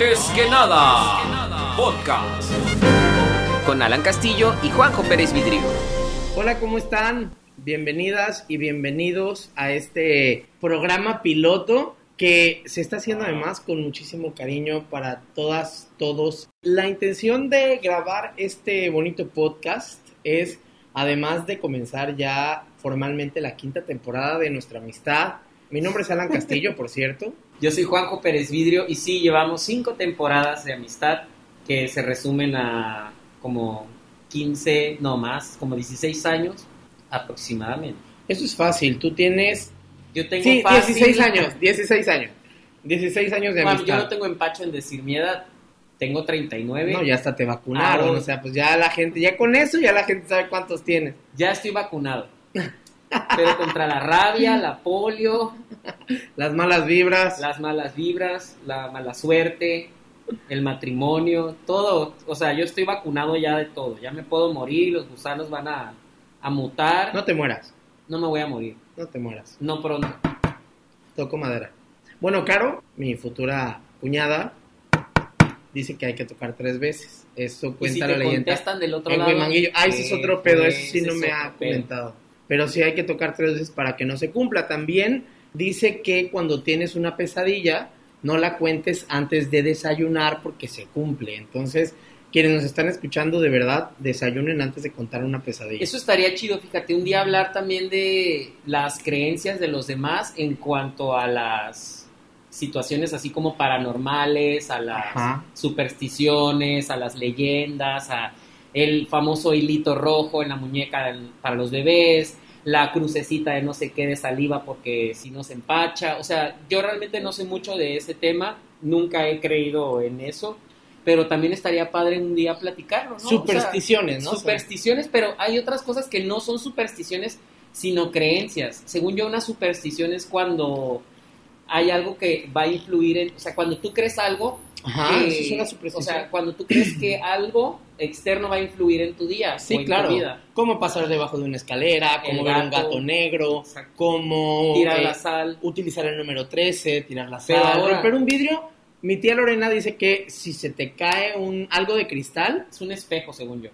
Antes que nada, podcast. Con Alan Castillo y Juanjo Pérez Vidrio. Hola, ¿cómo están? Bienvenidas y bienvenidos a este programa piloto que se está haciendo además con muchísimo cariño para todas, todos. La intención de grabar este bonito podcast es, además de comenzar ya formalmente la quinta temporada de nuestra amistad, mi nombre es Alan Castillo, por cierto. Yo soy Juanjo Pérez Vidrio y sí, llevamos cinco temporadas de amistad que se resumen a como 15, no más, como 16 años aproximadamente. Eso es fácil, tú tienes... Yo tengo Sí, fácil- 16 años, 16 años. 16 años de Bueno, amistad. yo no tengo empacho en decir mi edad. Tengo 39. No, ya hasta te vacunaron, Ah, o sea, pues ya la gente, ya con eso ya la gente sabe cuántos tienes. Ya estoy vacunado. Pero contra la rabia, la polio, Las malas vibras. las malas vibras, la mala suerte, el matrimonio, todo. O sea, yo estoy vacunado ya de todo. Ya me puedo morir, los gusanos van a, a mutar. No te mueras, No me voy a morir. no te mueras. No pronto. Toco madera. Bueno, Caro, mi futura cuñada, dice que hay que tocar tres veces. Eso Y cuenta si la te leyenda. contestan del otro En lado. Ah, ese es ¿qué otro pedo, eso sí no me ha comentado. Pero sí hay que tocar tres veces para que no se cumpla. También dice que cuando tienes una pesadilla, no la cuentes antes de desayunar porque se cumple. Entonces, quienes nos están escuchando, de verdad, desayunen antes de contar una pesadilla. Eso estaría chido, fíjate, un día hablar también de las creencias de los demás en cuanto a las situaciones así como paranormales, a las Ajá. supersticiones, a las leyendas, a el famoso hilito rojo en la muñeca del- para los bebés, la crucecita de no sé qué de saliva porque si no se empacha, o sea, yo realmente no sé mucho de ese tema, nunca he creído en eso, pero también estaría padre un día platicarlo, ¿no? O sea, Supersticiones, ¿no? Supersticiones, pero hay otras cosas que no son supersticiones, sino creencias. Según yo, una superstición es cuando hay algo que va a influir en, o sea, cuando tú crees algo, Ajá, que- eso es una o sea, cuando tú crees que algo externo va a influir en tu día, o Sí, en tu claro. vida. Cómo pasar debajo de una escalera, cómo ver un gato. gato negro, Exacto. cómo Tirar eh, la sal. utilizar el número 13, tirar la Pero sal, ahora- romper un vidrio. Mi tía Lorena dice que si se te cae un algo de cristal, Es un espejo, según yo.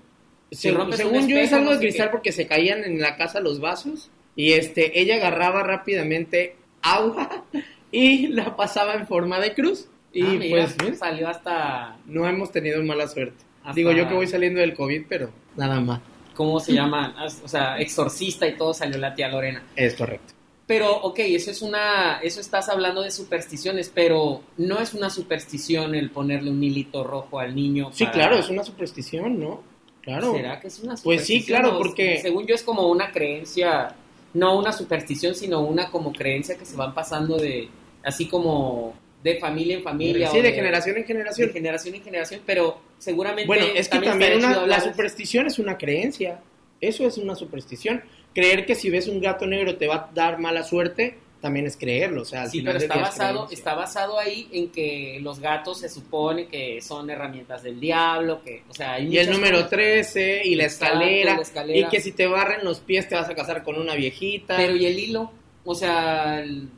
se- un según yo es espejo, algo no de cristal qué. porque se caían en la casa los vasos y este ella agarraba rápidamente agua y la pasaba en forma de cruz y Ah, mira, pues ¿ves? salió hasta, no hemos tenido mala suerte. Hasta- Digo yo que voy saliendo del COVID, pero nada más. ¿cómo se llama? O sea, exorcista y todo salió la tía Lorena. Es correcto. Pero, ok, eso es una, eso estás hablando de supersticiones, pero no es una superstición el ponerle un hilito rojo al niño. Sí, claro, es una superstición, ¿no? Claro. ¿Será que es una Pues sí, superstición? claro, porque- Según yo es como una creencia, no una superstición, sino una como creencia que se van pasando de, así como de familia en familia. Sí, o de generación en de generación. generación en generación, pero seguramente Bueno, es que también, una- la superstición es una creencia. Eso es una superstición. Creer que si ves un gato negro te va a dar mala suerte, también es creerlo. O sea, al Sí, final pero está basado, creencia. está basado ahí en que los gatos se supone que son herramientas del diablo, que, o sea, hay Y el número cosas. 13 y la escalera, la escalera. Y que si te barren los pies te vas a casar con una viejita. Pero y el hilo, o sea, el,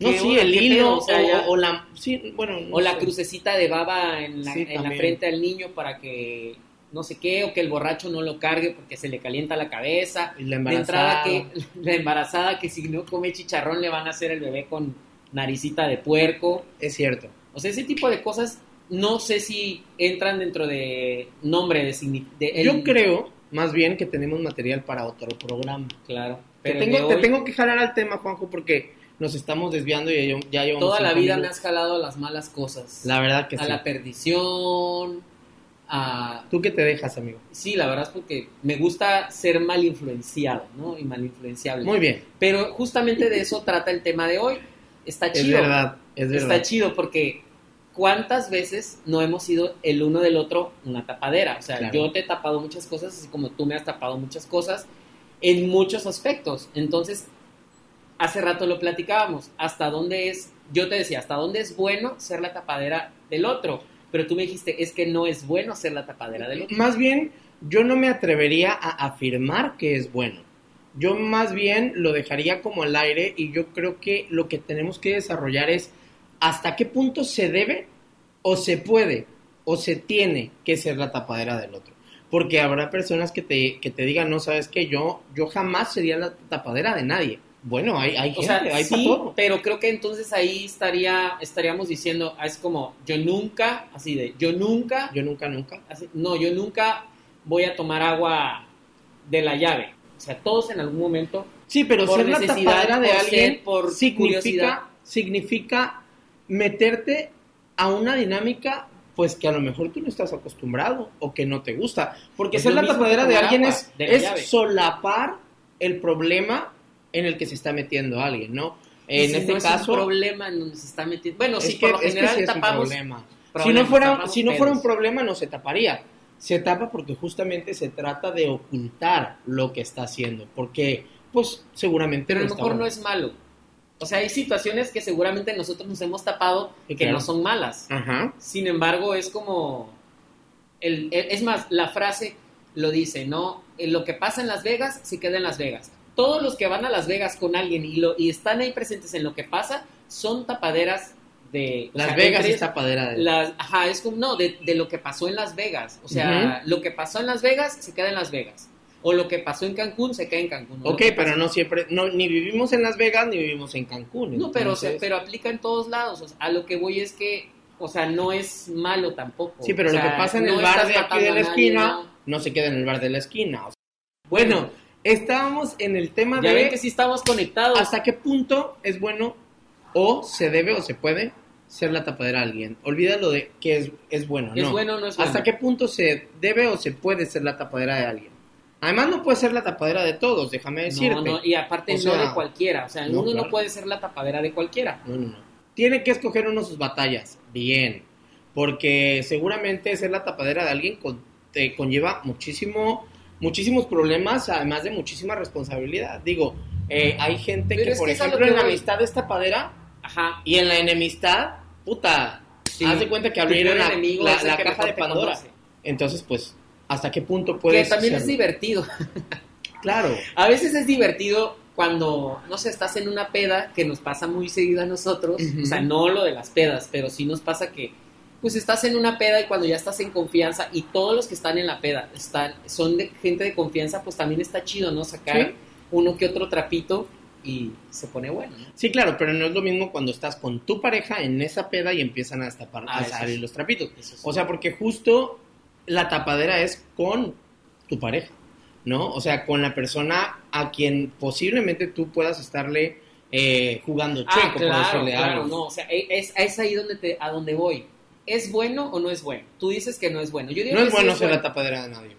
no, ¿qué sí, el ¿Qué hilo? O sea, o, ya- o la... Sí, bueno, no o la crucecita de baba en la, Sí, en la también. frente al niño para que no sé qué, o que el borracho no lo cargue porque se le calienta la cabeza. Y la De entrada embarazada. que la embarazada que si no come chicharrón le van a hacer el bebé con naricita de puerco. Es cierto. O sea, ese tipo de cosas no sé si entran dentro de nombre de, de el- Yo creo, más bien, que tenemos material para otro programa. claro, Te pero tengo, te hoy, tengo que jalar al tema, Juanjo, porque nos estamos desviando y ya, llevamos toda la vida me has jalado a las malas cosas. La verdad que a sí. la perdición, a ¿Tú qué te dejas, amigo? Sí, la verdad es porque me gusta ser mal influenciado, ¿no? Y mal influenciable. Muy bien. Pero justamente de eso trata el tema de hoy. Está Es chido. verdad, es verdad. Está chido porque ¿cuántas veces no hemos sido el uno del otro una tapadera? O sea, Claro. yo te he tapado muchas cosas, así como tú me has tapado muchas cosas, en muchos aspectos. Entonces, hace rato lo platicábamos, hasta dónde es, yo te decía, hasta dónde es bueno ser la tapadera del otro, pero tú me dijiste, es que no es bueno ser la tapadera del otro. Más bien, yo no me atrevería a afirmar que es bueno. Yo más bien lo dejaría como al aire y yo creo que lo que tenemos que desarrollar es hasta qué punto se debe o se puede o se tiene que ser la tapadera del otro. Porque habrá personas que te, que te digan, no sabes que yo, yo jamás sería la tapadera de nadie. Bueno, hay, hay O gente, sea, hay para sí, todo. pero creo que entonces ahí estaría, estaríamos diciendo, ah, es como, yo nunca, así de, yo nunca, Yo nunca, nunca. así- no, yo nunca voy a tomar agua de la llave. O sea, todos en algún momento Sí, pero Por ser la necesidad, tapadera de por alguien por curiosidad. significa, significa meterte a una dinámica pues que a lo mejor tú no estás acostumbrado o que no te gusta. Porque ser la tapadera de alguien agua es, de la es solapar el problema en el que se está metiendo alguien, ¿no? En si este no es caso... un problema en donde se está metiendo. Bueno, es sí, que, por lo es que general sí es un tapamos. problema. Si no, fuera, tapamos si no fuera un problema, no se taparía. Se tapa porque justamente se trata de ocultar lo que está haciendo. Porque, pues, seguramente Pero a no lo mejor no es malo. O sea, hay situaciones que seguramente nosotros nos hemos tapado que claro. no son malas. Ajá. Sin embargo, es como. El, el- es más, la frase lo dice, ¿no? Eh, Lo que pasa en Las Vegas se queda en Las Vegas. Todos los que van a Las Vegas con alguien y, lo, y están ahí presentes en lo que pasa son tapaderas de. o Las sea, Vegas es tapadera de... Las, ajá, es como, no, de, de lo que pasó en Las Vegas. O sea, lo que pasó en Las Vegas se queda en Las Vegas. O lo que pasó en Cancún se queda en Cancún. Ok, pero no siempre, no, ni vivimos en Las Vegas ni vivimos en Cancún. No, pero, o sea, pero aplica en todos lados. O sea, a lo que voy es que, o sea, no es malo tampoco. Sí, pero O lo que pasa en no el bar de aquí de la nadie, esquina ¿no? no se queda en el bar de la esquina. Bueno, estábamos en el tema Ya de ven que sí estamos conectados. hasta qué punto es bueno o se debe o se puede ser la tapadera de alguien. Olvídalo de que es, es bueno, ¿Es no. bueno o no es bueno? ¿Hasta qué punto se debe o se puede ser la tapadera de alguien? Además no puede ser la tapadera de todos, déjame decirte. No, no, y aparte O no sea, de cualquiera. O sea, no, uno claro. no puede ser la tapadera de cualquiera. No, no, no. Tiene que escoger uno sus batallas. Bien. Porque seguramente ser la tapadera de alguien con- te conlleva muchísimo, muchísimos problemas, además de muchísima responsabilidad. Digo, eh, hay gente Pero que, por que ejemplo, que en la amistad es tapadera Ajá. y en la enemistad, puta, Sí. haz de cuenta que abrieron la, enemigo la- que caja de Pandora. conoce. Entonces, pues, ¿hasta qué punto Que puedes también es divertido. Claro. A veces es divertido cuando, no sé, estás en una peda que nos pasa muy seguido a nosotros. O sea, no lo de las pedas, pero sí nos pasa que, pues estás en una peda y cuando ya estás en confianza y todos los que están en la peda están, son de gente de confianza, pues también está chido, ¿no? Sacar Sí. uno que otro trapito y se pone bueno, ¿no? Sí, claro, pero no es lo mismo cuando estás con tu pareja en esa peda y empiezan a destapar, Ah, a eso salir sí. los trapitos. Sí. O sea, porque justo la tapadera es con tu pareja, ¿no? O sea, con la persona a quien posiblemente tú puedas estarle eh, jugando chueco, Ah, por claro, decirle claro, algo. no, o sea, e, es, es ahí donde te, a donde voy. ¿Es bueno o no es bueno? Tú dices que no es bueno. Yo digo No que es sí bueno ser la tapadera de nadie.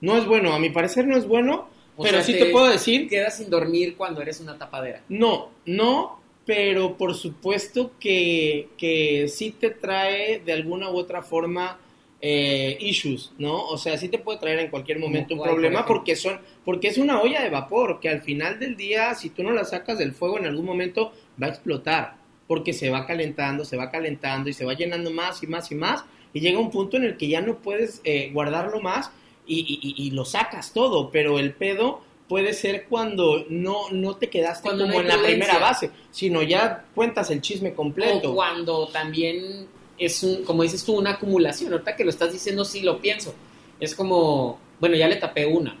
No es bueno, a mi parecer no es bueno, O pero sea, sí te puedo decir Quedas sin dormir cuando eres una tapadera. No, no, pero por supuesto que, que sí te trae de alguna u otra forma eh, issues, ¿no? O sea, sí te puede traer en cualquier momento un por problema porque son, porque es una olla de vapor que al final del día, si tú no la sacas del fuego en algún momento va a explotar, porque se va calentando, se va calentando y se va llenando más y más y más y llega un punto en el que ya no puedes eh, guardarlo más y, y- y- y lo sacas todo, pero el pedo puede ser cuando no, no te quedaste Cuando como en la primera base, sino ya cuentas el chisme completo. O cuando también es un, como dices tú, una acumulación. Ahorita que lo estás diciendo, sí lo pienso. Es como, bueno, ya le tapé una,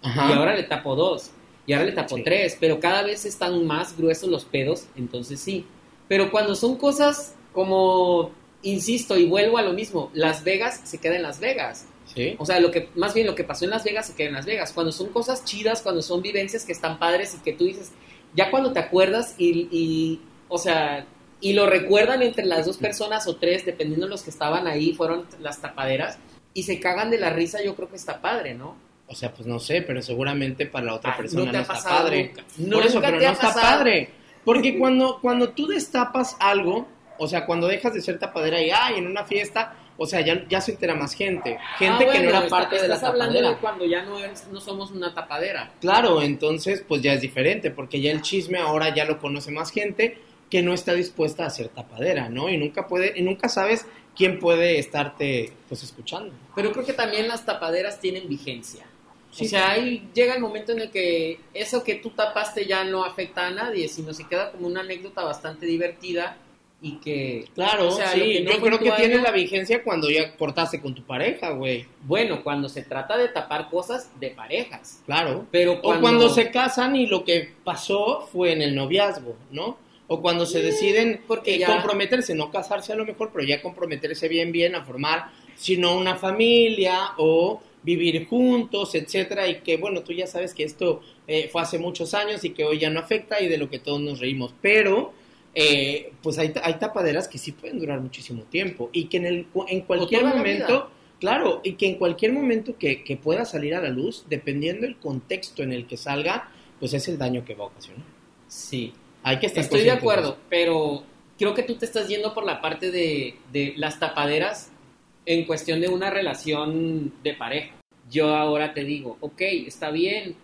Ajá. y ahora le tapo dos, y ahora le tapo Sí. tres, pero cada vez están más gruesos los pedos, entonces sí. Pero cuando son cosas como, insisto, y vuelvo a lo mismo, Las Vegas se queda en Las Vegas. Sí. O sea, lo que, más bien lo que pasó en Las Vegas se queda en Las Vegas. Cuando son cosas chidas, cuando son vivencias que están padres y que tú dices, ya cuando te acuerdas y, y, o sea, y lo recuerdan entre las dos personas o tres, dependiendo de los que estaban ahí, fueron las tapaderas, y se cagan de la risa, yo creo que está padre, ¿no? O sea, pues no sé, pero seguramente para la otra Ah, persona no no, te ha está pasado padre. nunca. Por eso, Nunca pero te no ha está pasado. padre. Porque cuando, cuando tú destapas algo, o sea, cuando dejas de ser tapadera y, ay, en una fiesta, o sea, ya, ya se entera más gente. Gente Ah, que no era está- parte de la estás hablando tapadera. de cuando ya no, eres- no somos una tapadera. Claro, entonces pues ya es diferente, porque ya el chisme ahora ya lo conoce más gente que no está dispuesta a ser tapadera, ¿no? Y nunca puede, y nunca sabes quién puede estarte pues escuchando. Pero creo que también las tapaderas tienen vigencia. Sí, o sea, ahí llega el momento en el que eso que tú tapaste ya no afecta a nadie, sino se queda como una anécdota bastante divertida y que... Claro, o sea, sí, no yo creo que tiene la vigencia cuando ya cortaste con tu pareja, güey. Bueno, cuando se trata de tapar cosas de parejas. Claro. Pero O cuando, cuando se casan y lo que pasó fue en el noviazgo, ¿no? O cuando se Mm, deciden porque eh, ya- comprometerse, no casarse a lo mejor, pero ya comprometerse bien, bien a formar, sino una familia o vivir juntos, etcétera, y que bueno, tú ya sabes que esto eh, fue hace muchos años y que hoy ya no afecta y de lo que todos nos reímos, pero eh, pues hay, hay tapaderas que sí pueden durar muchísimo tiempo y que en, el, en cualquier momento, claro, y que en cualquier momento que, que pueda salir a la luz, dependiendo del contexto en el que salga, pues es el daño que va a ocasionar. Sí, Hay que estar estoy de acuerdo, pero creo que tú te estás yendo por la parte de, de las tapaderas en cuestión de una relación de pareja. Yo ahora te digo, ok, está bien,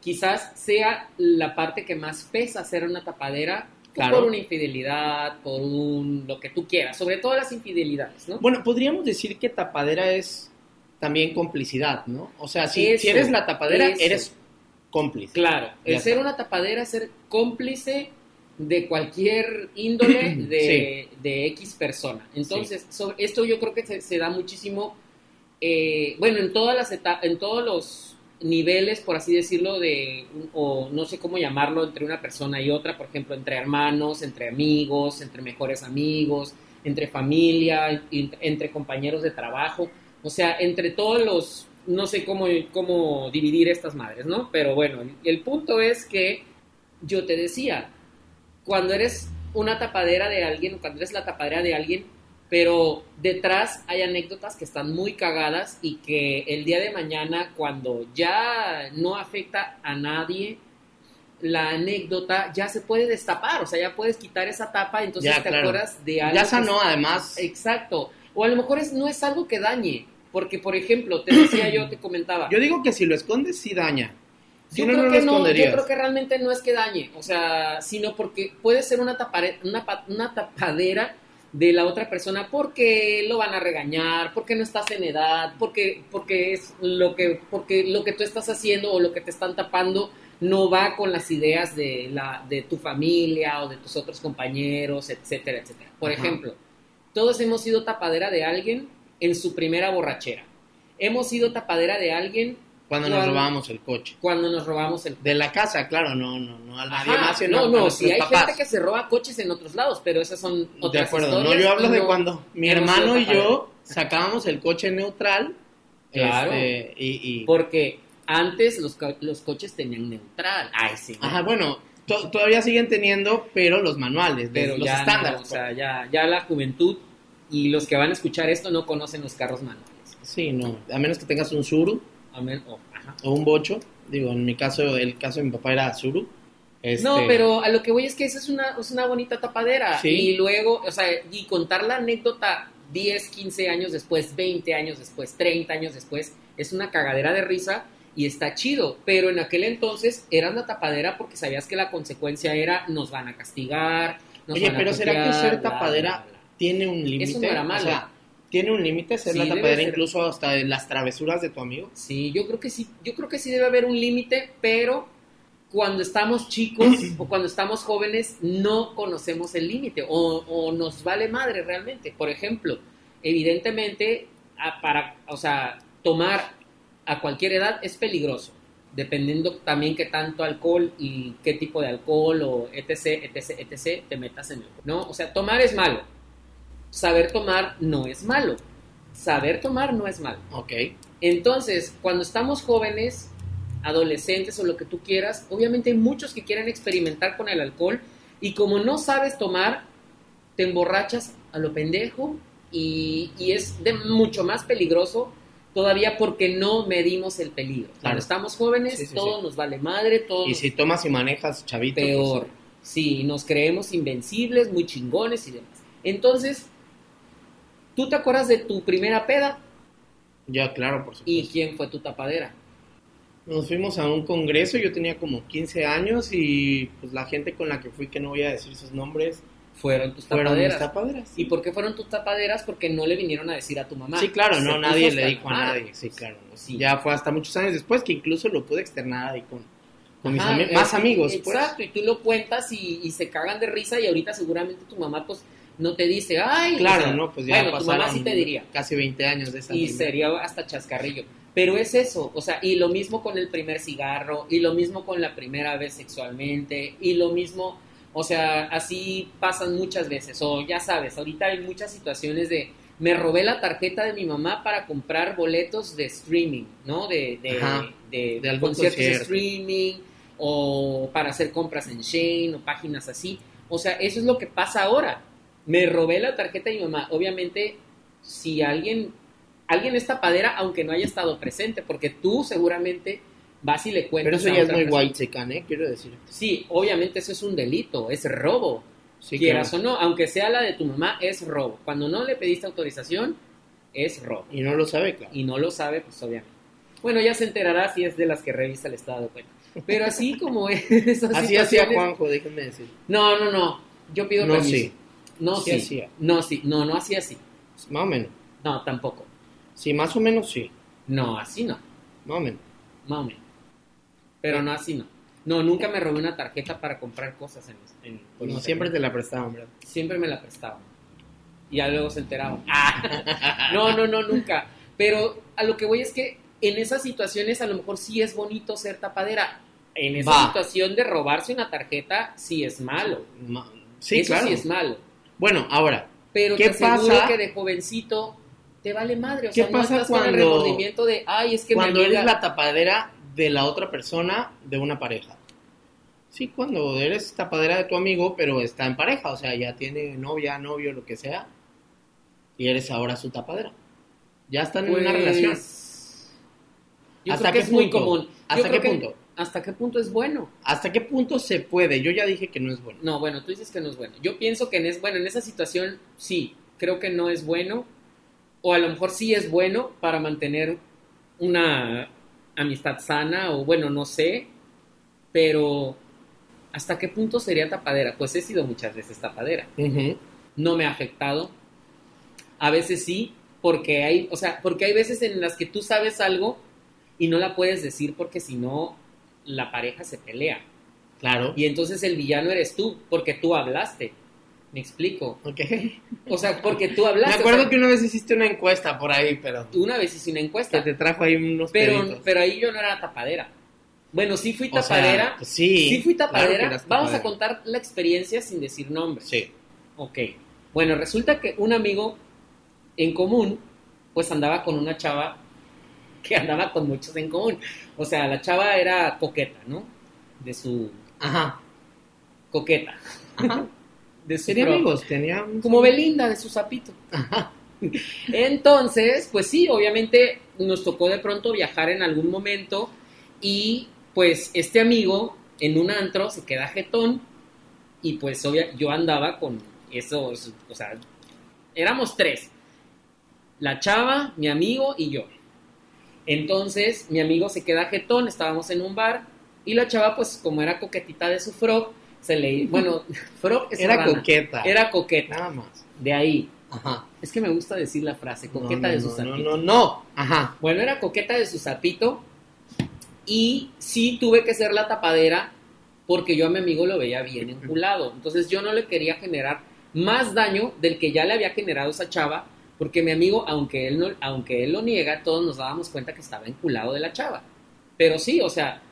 quizás sea la parte que más pesa hacer una tapadera Claro. por una infidelidad, por un lo que tú quieras, sobre todo las infidelidades, ¿no? Bueno, podríamos decir que tapadera es también complicidad, ¿no? O sea, si, Eso, si eres la tapadera, eso. eres cómplice. Claro, el ser una tapadera es ser cómplice de cualquier índole de, de X persona. Entonces, sobre esto yo creo que se, se da muchísimo, eh, bueno, en todas las etapas, en todos los niveles, por así decirlo, de, o no sé cómo llamarlo, entre una persona y otra, por ejemplo, entre hermanos, entre amigos, entre mejores amigos, entre familia, entre compañeros de trabajo, o sea, entre todos los, no sé cómo, cómo dividir estas madres, ¿no? Pero bueno, el punto es que yo te decía, cuando eres una tapadera de alguien, o cuando eres la tapadera de alguien, pero detrás hay anécdotas que están muy cagadas y que el día de mañana, cuando ya no afecta a nadie, la anécdota ya se puede destapar, o sea, ya puedes quitar esa tapa, entonces Ya, te claro. acuerdas de algo. Ya sanó, es- además. Exacto. O a lo mejor es, no es algo que dañe, porque por ejemplo, te decía yo, te comentaba. Yo digo que si lo escondes, sí daña. Si Yo no, creo no que no, yo creo que realmente no es que dañe, o sea, sino porque puede ser una, tapare- una, una tapadera de la otra persona porque lo van a regañar, porque no estás en edad, porque, porque es lo que, porque lo que tú estás haciendo o lo que te están tapando no va con las ideas de la, de tu familia o de tus otros compañeros, etcétera, etcétera. Por Ajá. ejemplo, todos hemos sido tapadera de alguien en su primera borrachera. Hemos sido tapadera de alguien Cuando nos cuando- robamos el coche. cuando nos robamos el De la casa, claro, no, no, no a nadie más, sino no, no, si hay papás. gente que se roba coches en otros lados, pero esas son De otras acuerdo, no, historias yo hablo de no- cuando mi hermano y yo sacábamos el coche neutral. Claro. este, y, y- Porque antes los, co- los coches tenían neutral. Ay, sí. Ajá, bueno, to- todavía siguen teniendo, pero los manuales, de pero los estándares. no, o sea, ya, ya la juventud y los que van a escuchar esto no conocen los carros manuales. Sí, no, a menos que tengas un Suru Oh, ajá. o un Bocho. Digo, en mi caso, el caso de mi papá era. Este, No, pero a lo que voy es que esa es una, es una bonita tapadera. Sí. Y luego, o sea, y contar la anécdota 10, 15 años después, 20 años después, 30 años después, es una cagadera de risa y está chido. Pero en aquel entonces eras la tapadera porque sabías que la consecuencia era nos van a castigar. Nos Oye, van a pero ¿será que ser tapadera bla, bla. tiene un límite. no era malo. O sea, tiene un límite ser Sí, la tapadera ser. incluso hasta las travesuras de tu amigo. Sí, yo creo que sí, yo creo que sí debe haber un límite, pero cuando estamos chicos o cuando estamos jóvenes no conocemos el límite o, o nos vale madre realmente. Por ejemplo, evidentemente, a- para, o sea, tomar a cualquier edad es peligroso, dependiendo también qué tanto alcohol y qué tipo de alcohol o etc, etc, etc, te metas en el, ¿no? O sea, tomar es malo, saber tomar no es malo, saber tomar no es malo. Ok. Entonces, cuando estamos jóvenes, adolescentes o lo que tú quieras, obviamente hay muchos que quieren experimentar con el alcohol y como no sabes tomar, te emborrachas a lo pendejo y, y es de mucho más peligroso todavía porque no medimos el peligro. Claro. Cuando estamos jóvenes, Sí, sí, todo sí. nos vale madre, todo Y nos si tomas y manejas, chavito. pues, peor. Sí, nos creemos invencibles, muy chingones y demás. Entonces, ¿tú te acuerdas de tu primera peda? ya, claro, por ¿Y supuesto. quién fue tu tapadera? Nos fuimos a un congreso, yo tenía como 15 años y pues la gente con la que fui, que no voy a decir sus nombres, Fueron tus fueron mis tapaderas. tapaderas. ¿Y por qué fueron tus tapaderas? Porque no le vinieron a decir a tu mamá. Sí, claro, no, nadie le dijo a nadie. Sí, claro. no. Sí. Ya fue hasta muchos años después que incluso lo pude externar ahí con, con mis ami- es más amigos. pues. Exacto, y tú lo cuentas y, y se cagan de risa y ahorita seguramente tu mamá pues no te dice, ay, Claro, o sea, no, pues ya bueno, tu mamá sí te diría. casi 20 años de esa Y sería hasta chascarrillo. Pero es eso, o sea, y lo mismo con el primer cigarro, y lo mismo con la primera vez sexualmente, y lo mismo, o sea, así pasan muchas veces. O ya sabes, ahorita hay muchas situaciones de, me robé la tarjeta de mi mamá para comprar boletos de streaming, ¿no? De, de, Ajá, de, de algún conciertos de streaming, o para hacer compras en Shane, o páginas así. O sea, eso es lo que pasa ahora. Me robé la tarjeta de mi mamá. Obviamente, si alguien, alguien es tapadera, aunque no haya estado presente, porque tú seguramente vas y le cuentas. Pero eso ya es muy white secan, ¿eh? Quiero decir. Sí, obviamente eso es un delito, es robo. Sí, Quieras claro. o no, aunque sea la de tu mamá, es robo. Cuando no le pediste autorización, es robo. Y no lo sabe, claro. Y no lo sabe, pues obviamente. Bueno, ya se enterará si es de las que revisa el estado de cuenta. Pero así como es. Así hacía Juanjo, déjenme decir. No, no, no. Yo pido No, permiso. sí. No, Sí sí. hacía. No, sí. No, no hacía así. Más o menos. No, tampoco. Sí, más o menos sí. No, así no. Más o menos. Más o menos. Pero no así no. No, nunca me robé una tarjeta para comprar cosas en, en por No, internet. siempre te la prestaban, ¿verdad? Siempre me la prestaban. Y ya luego se enteraban. Ah, no, no, no, nunca. Pero a lo que voy es que en esas situaciones a lo mejor sí es bonito ser tapadera. En esa Va. situación de robarse una tarjeta sí es malo. Ma- Sí, Eso claro. sí es malo. Bueno, ahora, Pero ¿Qué te pasa? que de jovencito te vale madre. O ¿Qué sea, no pasa estás con el cuando- remordimiento de, ay, es que mi cuando amiga- eres la tapadera de la otra persona de una pareja. Sí, cuando eres tapadera de tu amigo, pero está en pareja, o sea, ya tiene novia, novio, lo que sea, y eres ahora su tapadera. Ya están en una Pues, relación. Yo ¿Hasta creo que qué es muy punto? común. Yo ¿Hasta qué que- punto? ¿Hasta qué punto es bueno? ¿Hasta qué punto se puede? Yo ya dije que no es bueno. No, bueno, tú dices que no es bueno. Yo pienso que en es bueno, en esa situación sí, creo que no es bueno. O a lo mejor sí es bueno para mantener una amistad sana, o bueno, no sé. Pero ¿hasta qué punto sería tapadera? Pues he sido muchas veces tapadera. No me ha afectado. A veces sí, porque hay, o sea, porque hay veces en las que tú sabes algo y no la puedes decir porque si no la pareja se pelea. Claro. Y entonces el villano eres tú, porque tú hablaste. ¿Me explico? Ok. O sea, porque tú Me hablaste. acuerdo o sea, que una vez hiciste una encuesta por ahí, pero una vez hice una que encuesta, te trajo ahí unos pero, peditos. pero ahí yo no era tapadera. Bueno, sí fui O sea, tapadera. pues sí, sí fui claro que tapadera. Vamos a contar la experiencia sin decir nombres. Sí. Ok. Bueno, resulta que un amigo en común, pues andaba con una chava que andaba con muchos en común. O sea, la chava era coqueta, ¿no? De su Ajá. coqueta. Ajá. De su Tenía pro- amigos, tenía... Como Belinda de su sapito. Entonces, pues sí, obviamente nos tocó de pronto viajar en algún momento y pues este amigo en un antro se queda jetón y pues obvia, yo andaba con esos, o sea, éramos tres, la chava, mi amigo y yo. Entonces mi amigo se queda jetón, estábamos en un bar y la chava pues como era coquetita de su frog, se le, bueno, frog es Era rana. coqueta. Era coqueta, Nada más. de ahí. Ajá. Es que me gusta decir la frase, coqueta No, no, de su no, sapito. No, no, no. Ajá. Bueno, era coqueta de su sapito y sí tuve que ser la tapadera porque yo a mi amigo lo veía bien enculado. Entonces yo no le quería generar más daño del que ya le había generado esa chava porque mi amigo, aunque él, no, aunque él lo niega, todos nos dábamos cuenta que estaba enculado de la chava. Pero sí, o sea,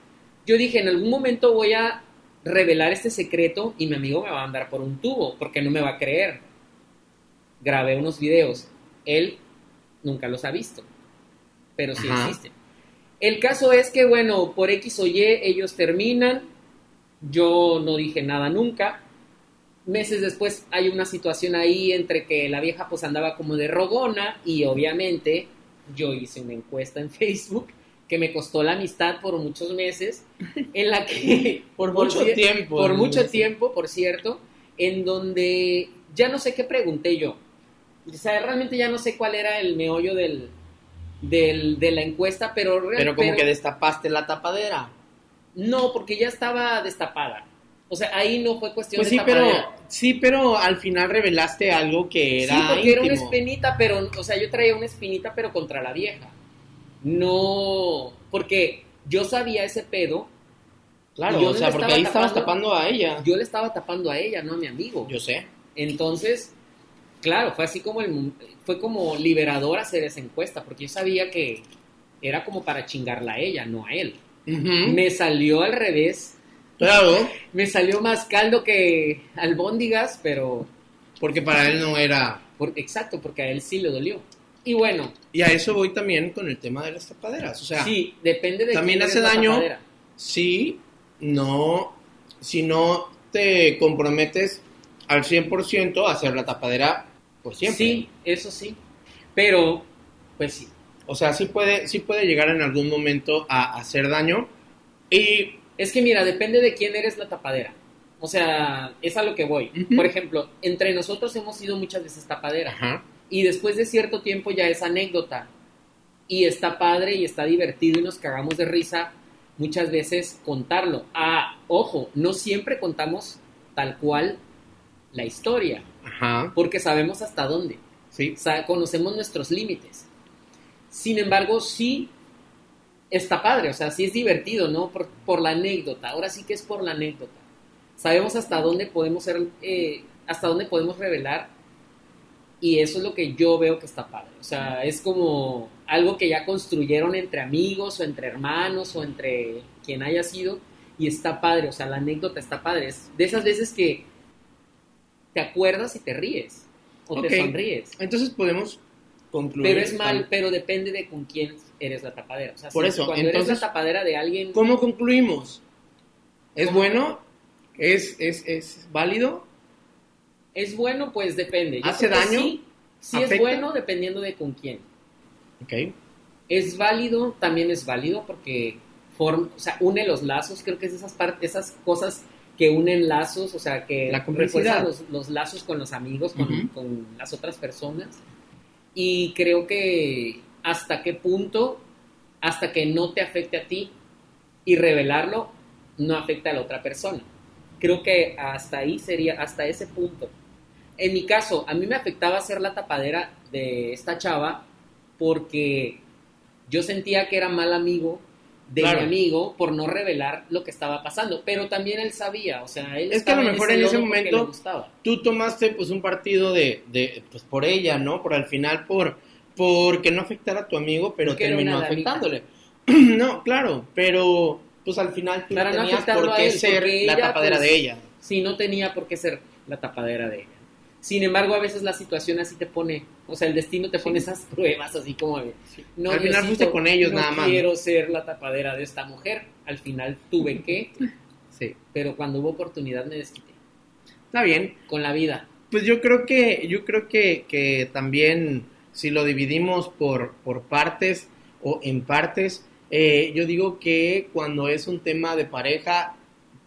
yo dije, en algún momento voy a revelar este secreto y mi amigo me va a andar por un tubo porque no me va a creer. Grabé unos videos. Él nunca los ha visto, pero sí Ajá. existen. El caso es que, bueno, por X o Y ellos terminan. Yo no dije nada nunca. Meses después hay una situación ahí entre que la vieja pues andaba como de rogona y obviamente yo hice una encuesta en Facebook que me costó la amistad por muchos meses, en la que Por mucho tiempo. por mucho tiempo, por cierto, en donde ya no sé qué pregunté yo. O sea, realmente ya no sé cuál era el meollo del, del- de la encuesta, pero Pero como que destapaste la tapadera. no, porque ya estaba destapada. O sea, ahí no fue cuestión Pues de sí, pero sí, pero al final revelaste algo que era sí, porque era una espinita, pero, o sea, yo traía una espinita, pero contra la vieja. No, porque yo sabía ese pedo, Claro, yo o sea, porque ahí estabas tapando- tapando a ella. yo le estaba tapando a ella, no a mi amigo. Yo sé. Entonces, claro, fue así como el, fue como liberador hacer esa encuesta, porque yo sabía que era como para chingarla a ella, no a él. Me salió al revés, Claro, me salió más caldo que albóndigas, pero porque para él no era... por, exacto, porque a él sí le dolió. Y bueno, Y a eso voy también con el tema de las tapaderas. O sea, sí, depende de también hace daño. tapadera. si no, si no te comprometes al 100% a hacer la tapadera por siempre. Sí, eso sí. Pero, pues sí. O sea, sí puede, sí puede llegar en algún momento a hacer daño. Y Es que mira, depende de quién eres la tapadera. O sea, es a lo que voy. Ujú. Por ejemplo, entre nosotros hemos sido muchas veces tapadera. ajá, Y después de cierto tiempo ya es anécdota. Y está padre y está divertido y nos cagamos de risa muchas veces contarlo. Ah, ojo, no siempre contamos tal cual la historia, ajá, porque sabemos hasta dónde. sí, O sea, conocemos nuestros límites. Sin embargo, sí está padre, o sea, sí es divertido, ¿no? Por, por la anécdota. Ahora sí que es por la anécdota. Sabemos hasta dónde podemos ser, eh, hasta dónde podemos revelar. Y eso es lo que yo veo que está padre. O sea, es como algo que ya construyeron entre amigos o entre hermanos o entre quien haya sido. Y está padre, o sea, la anécdota está padre. Es de esas veces que te acuerdas y te ríes. O te sonríes. entonces podemos concluir. Pero es mal, pero depende de con quién eres la tapadera. O sea, Por si eso, cuando entonces- eres la tapadera de alguien, ¿Cómo concluimos? ¿Es ¿Cómo? bueno? ¿Es, es, es válido? es bueno, pues depende. Yo ¿Hace daño? Sí, sí es bueno dependiendo de con quién. Ok. Es válido, también es válido porque form, o sea, une los lazos. Creo que es esas, par- esas cosas que unen lazos, o sea, que La refuerzan los, los lazos con los amigos, con, con las otras personas. Y creo que hasta qué punto, hasta que no te afecte a ti y revelarlo, no afecta a la otra persona. Creo que hasta ahí sería, hasta ese punto. En mi caso, a mí me afectaba ser la tapadera de esta chava porque yo sentía que era mal amigo de Claro. mi amigo por no revelar lo que estaba pasando, pero también él sabía, o sea, él Es que a lo mejor en ese momento-. Tú tomaste pues un partido de, de pues por ella, ¿no? Por al final por porque no afectara a tu amigo, pero Porque terminó afectándole. no, claro, pero pues al final tú Para no tenías por qué él, ser la tapadera pues, de ella. Sí, no tenía por qué ser la tapadera de ella. Sin embargo, a veces la situación así te pone, o sea, el destino te pone esas pruebas así como de, no, Al final fuiste con ellos no nada más, quiero ser la tapadera de esta mujer. Al final tuve que, Sí. pero cuando hubo oportunidad me desquité. Está bien. Con la vida. Pues yo creo que, yo creo que, que también si lo dividimos por, por partes o en partes, eh, yo digo que cuando es un tema de pareja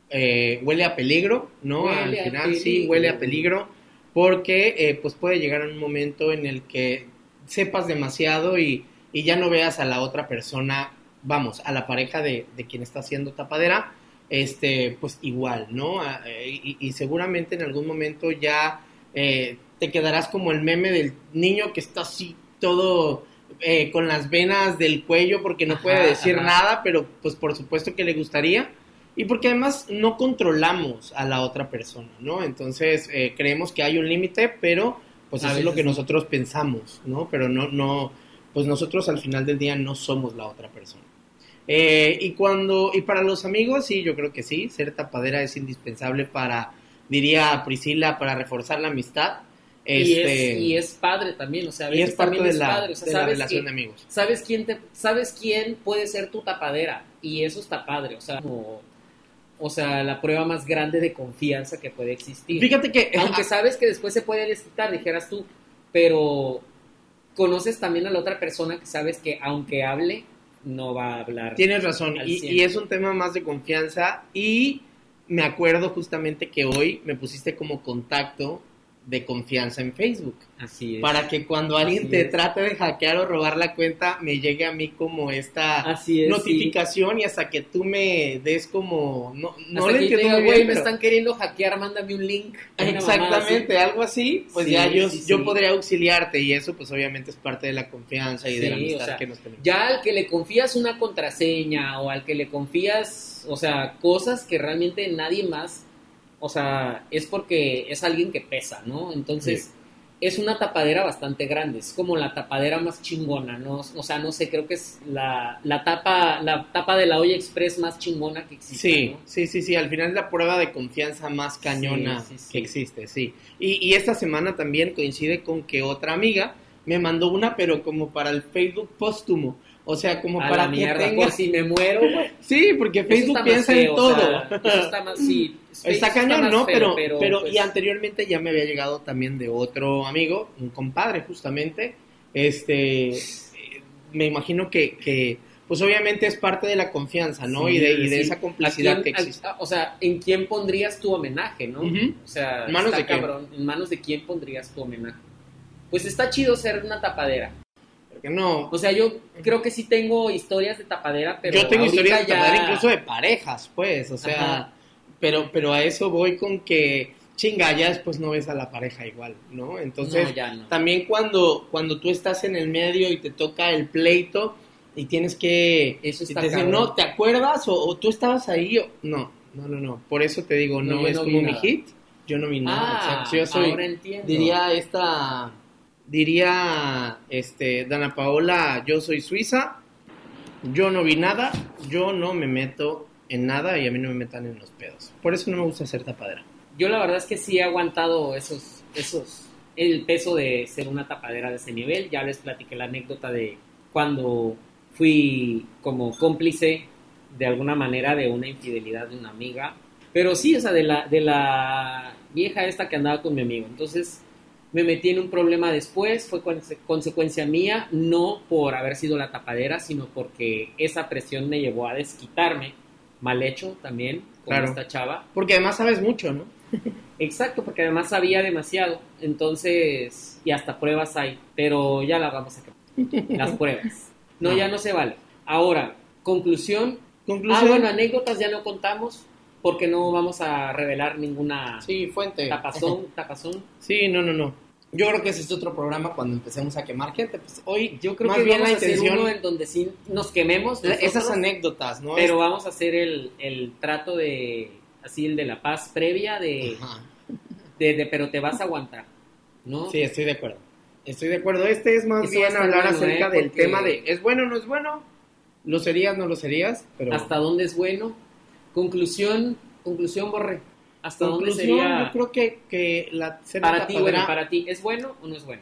eh, huele a peligro, ¿no? Huele Al final sí huele a peligro porque eh, pues puede llegar un momento en el que sepas demasiado y, y ya no veas a la otra persona, vamos, a la pareja de, de quien está haciendo tapadera, este, pues igual, ¿no? A- eh, y, y seguramente en algún momento ya eh, te quedarás como el meme del niño que está así todo eh, con las venas del cuello porque no Ajá, puede decir ajá. nada, pero pues por supuesto que le gustaría. Y porque además no controlamos a la otra persona, ¿no? Entonces eh, creemos que hay un límite, pero pues A eso es lo que no. nosotros pensamos, ¿no? Pero no, no, pues nosotros al final del día no somos la otra persona. Eh, y cuando, y para los amigos, sí, yo creo que sí, ser tapadera es indispensable para, diría Priscila, para reforzar la amistad. Y, Este, es, y es padre también, o sea, a y veces es parte de es la, padre, o sea, de la relación que- de amigos. ¿Sabes quién, te, ¿Sabes quién puede ser tu tapadera? Y eso está padre, o sea, como- o sea, la prueba más grande de confianza que puede existir. Fíjate que, Aunque sabes que después se puede desquitar, dijeras tú, pero conoces también a la otra persona que sabes que aunque hable, no va a hablar. Tienes razón, y, y es un tema más de confianza y me acuerdo justamente que hoy me pusiste como contacto de confianza en Facebook. Así es. Para que cuando alguien Así te es. trate de hackear o robar la cuenta, me llegue a mí como esta Así es. notificación y hasta que tú me des como... No, sí. no le entiendo güey, bien, me pero- están queriendo hackear, mándame un link. Una mamada así. Exactamente, algo así, pues Sí, ya yo, sí, yo sí. podría auxiliarte y eso pues obviamente es parte de la confianza y de la Sí, o amistad sea, que nos tenemos. Ya al que le confías una contraseña o al que le confías, o sea, cosas que realmente nadie más, o sea, es porque es alguien que pesa, ¿no? Entonces, es una tapadera bastante grande, es como la tapadera más chingona, ¿no? O sea, no sé, creo que es la, la tapa la tapa de la olla express más chingona que existe, Sí, ¿no? sí, sí, sí. Al final es la prueba de confianza más cañona Sí, sí, sí. que existe, sí. Y, y esta semana también coincide con que otra amiga me mandó una, pero como para el Facebook póstumo. O sea, como A para la que mierda, tenga- por si me muero, güey. Sí, porque Facebook piensa en o todo. sea, eso está más, sí, Está cañón, más ¿no? feo, pero, pero, pues, y anteriormente ya me había llegado también de otro amigo, un compadre justamente. Este, me imagino que, que, pues obviamente es parte de la confianza, ¿no? Sí, y, de, y de sí. esa ¿a complicidad quién- que existe. a- o sea, ¿en quién pondrías tu homenaje, no? O sea, ¿En manos está de quién? cabrón. ¿En manos de quién pondrías tu homenaje? Pues está chido ser una tapadera. Porque no, O sea, yo creo que sí tengo historias de tapadera, pero yo tengo historias de ya- tapadera incluso de parejas, pues, o sea, Ajá. pero, pero a eso voy con que chinga, ya después no ves a la pareja igual, ¿no? Entonces, No, ya no. también cuando, cuando tú estás en el medio y te toca el pleito y tienes que Eso está te dicen, no, ¿te acuerdas? O, o tú estabas ahí, o- no, no, no, no, por eso te digo, No, es como mi hit, yo no vi nada, Ah, yo soy, ahora entiendo. diría esta, diría, este, Dana Paola, yo soy suiza, yo no vi nada, yo no me meto en nada y a mí no me metan en los pedos, por eso no me gusta ser tapadera. Yo la verdad es que sí he aguantado esos, esos, el peso de ser una tapadera de ese nivel. Ya les platiqué la anécdota de cuando fui como cómplice de alguna manera de una infidelidad de una amiga. Pero sí, o sea, de la, de la vieja esta que andaba con mi amigo. Entonces me metí en un problema después, fue conse- consecuencia mía, no por haber sido la tapadera, sino porque esa presión me llevó a desquitarme, mal hecho también, con Claro. esta chava. Porque además sabes mucho, ¿no? Exacto, porque además sabía demasiado. Entonces, y hasta pruebas hay, pero ya la vamos a acabar. Las pruebas. No, No. ya no se vale. Ahora, conclusión. Conclusión. Ah, bueno, anécdotas ya no contamos porque no vamos a revelar ninguna Sí, fuente. tapazón, tapazón. Sí, no, no, no. Yo creo que ese es otro programa cuando empecemos a quemar gente. Pues hoy Yo creo más que bien vamos la a hacer intención, uno en donde sí nos quememos. esas anécdotas, ¿no? Pero vamos a hacer el, el trato de, así, el de la paz previa de, de, de- pero te vas a aguantar, ¿no? Sí, estoy de acuerdo. Estoy de acuerdo. Este es más Eso bien hablar bueno, acerca ¿eh? del Porque- tema de ¿es bueno o no es bueno? ¿Lo serías, no lo serías? Pero hasta dónde es bueno. Conclusión, conclusión, Borre. ¿Hasta dónde sería yo creo que, que la, para ti, bueno, para ti, ¿es bueno o no es bueno?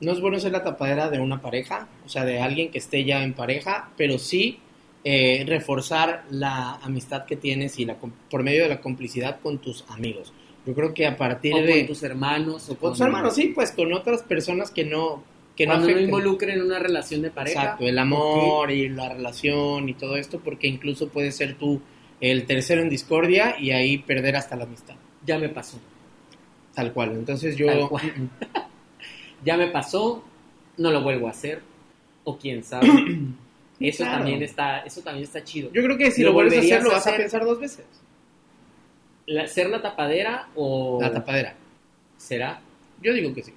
no es bueno ser la tapadera de una pareja, o sea, de alguien que esté ya en pareja, pero sí eh, reforzar la amistad que tienes y la por medio de la complicidad con tus amigos. Yo creo que a partir O de con tus hermanos, o con tus hermanos, sí, pues con otras personas que no que no cuando no involucren una relación de pareja. Exacto, el amor y la relación y todo esto, porque incluso puedes ser tú el tercero en discordia y ahí perder hasta la amistad, Ya me pasó. tal cual. Entonces yo, Tal cual. ya me pasó, no lo vuelvo a hacer. O quién sabe. Eso Claro. también está, eso también está chido. yo creo que si ¿Lo lo, vuelves a hacer, lo vas a hacer? pensar dos veces. La- ser la tapadera o La tapadera. será. Yo digo que sí.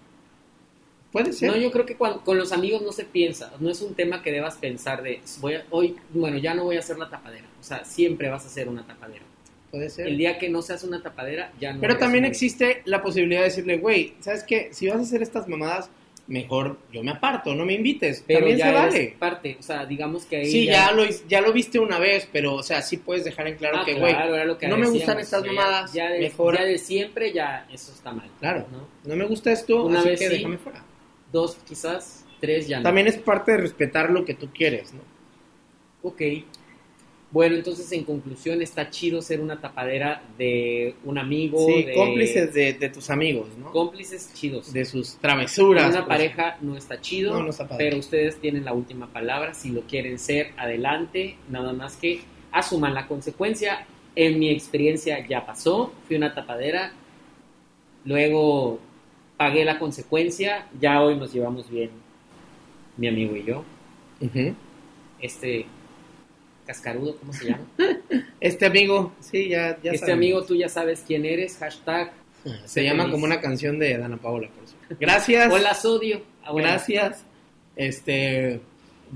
Puede ser. No, yo creo que cuando- con los amigos no se piensa, no es un tema que debas pensar de, voy a- hoy, bueno, ya no voy a hacer la tapadera, o sea, siempre vas a ser una tapadera. Puede ser. El día que no seas una tapadera, ya no. Pero eres también existe la posibilidad de decirle, güey, ¿sabes qué? Si vas a hacer estas mamadas, mejor yo me aparto, no me invites. Pero también ya se eres vale. parte, o sea, digamos que ahí Sí, ya, lo, ya lo viste una vez, pero, o sea, sí puedes dejar en claro Ah, que, güey, claro, no me gustan estas mamadas, Ya de, mejor- ya de siempre, ya eso está mal. Claro. ¿no? no me gusta esto, Una así vez que sí. déjame fuera. Dos, quizás, tres, ya no. También es parte de respetar lo que tú quieres, ¿no? Ok. Bueno, entonces en conclusión está chido ser una tapadera de un amigo, Sí, de cómplices de, de tus amigos, ¿no? cómplices chidos. de sus travesuras. una pues. pareja no está chido, No, no está pero ustedes tienen la última palabra. Si lo quieren ser, adelante. Nada más que asuman la consecuencia. En mi experiencia ya pasó. Fui una tapadera. Luego pagué la consecuencia. Ya hoy nos llevamos bien, mi amigo y yo. Este cascarudo, ¿cómo se llama? Este amigo, sí, ya, ya este sabemos. amigo, tú ya sabes quién eres. Hashtag. Se llama feliz. como una canción de Dana Paola, por eso. Gracias. Hola, Sodio. Ah, bueno. Gracias, este,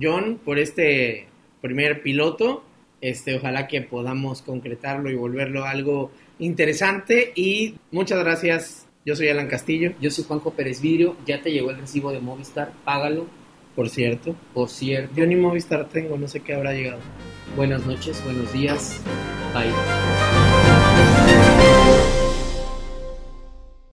John, por este primer piloto. Este, ojalá que podamos concretarlo y volverlo algo interesante. Y muchas gracias Yo soy Alan Castillo, Yo soy Juanjo Pérez Vidrio. Ya te llegó el recibo de Movistar. Págalo, por cierto. por cierto. Yo ni Movistar tengo, no sé qué habrá llegado. Buenas noches, buenos días. Bye.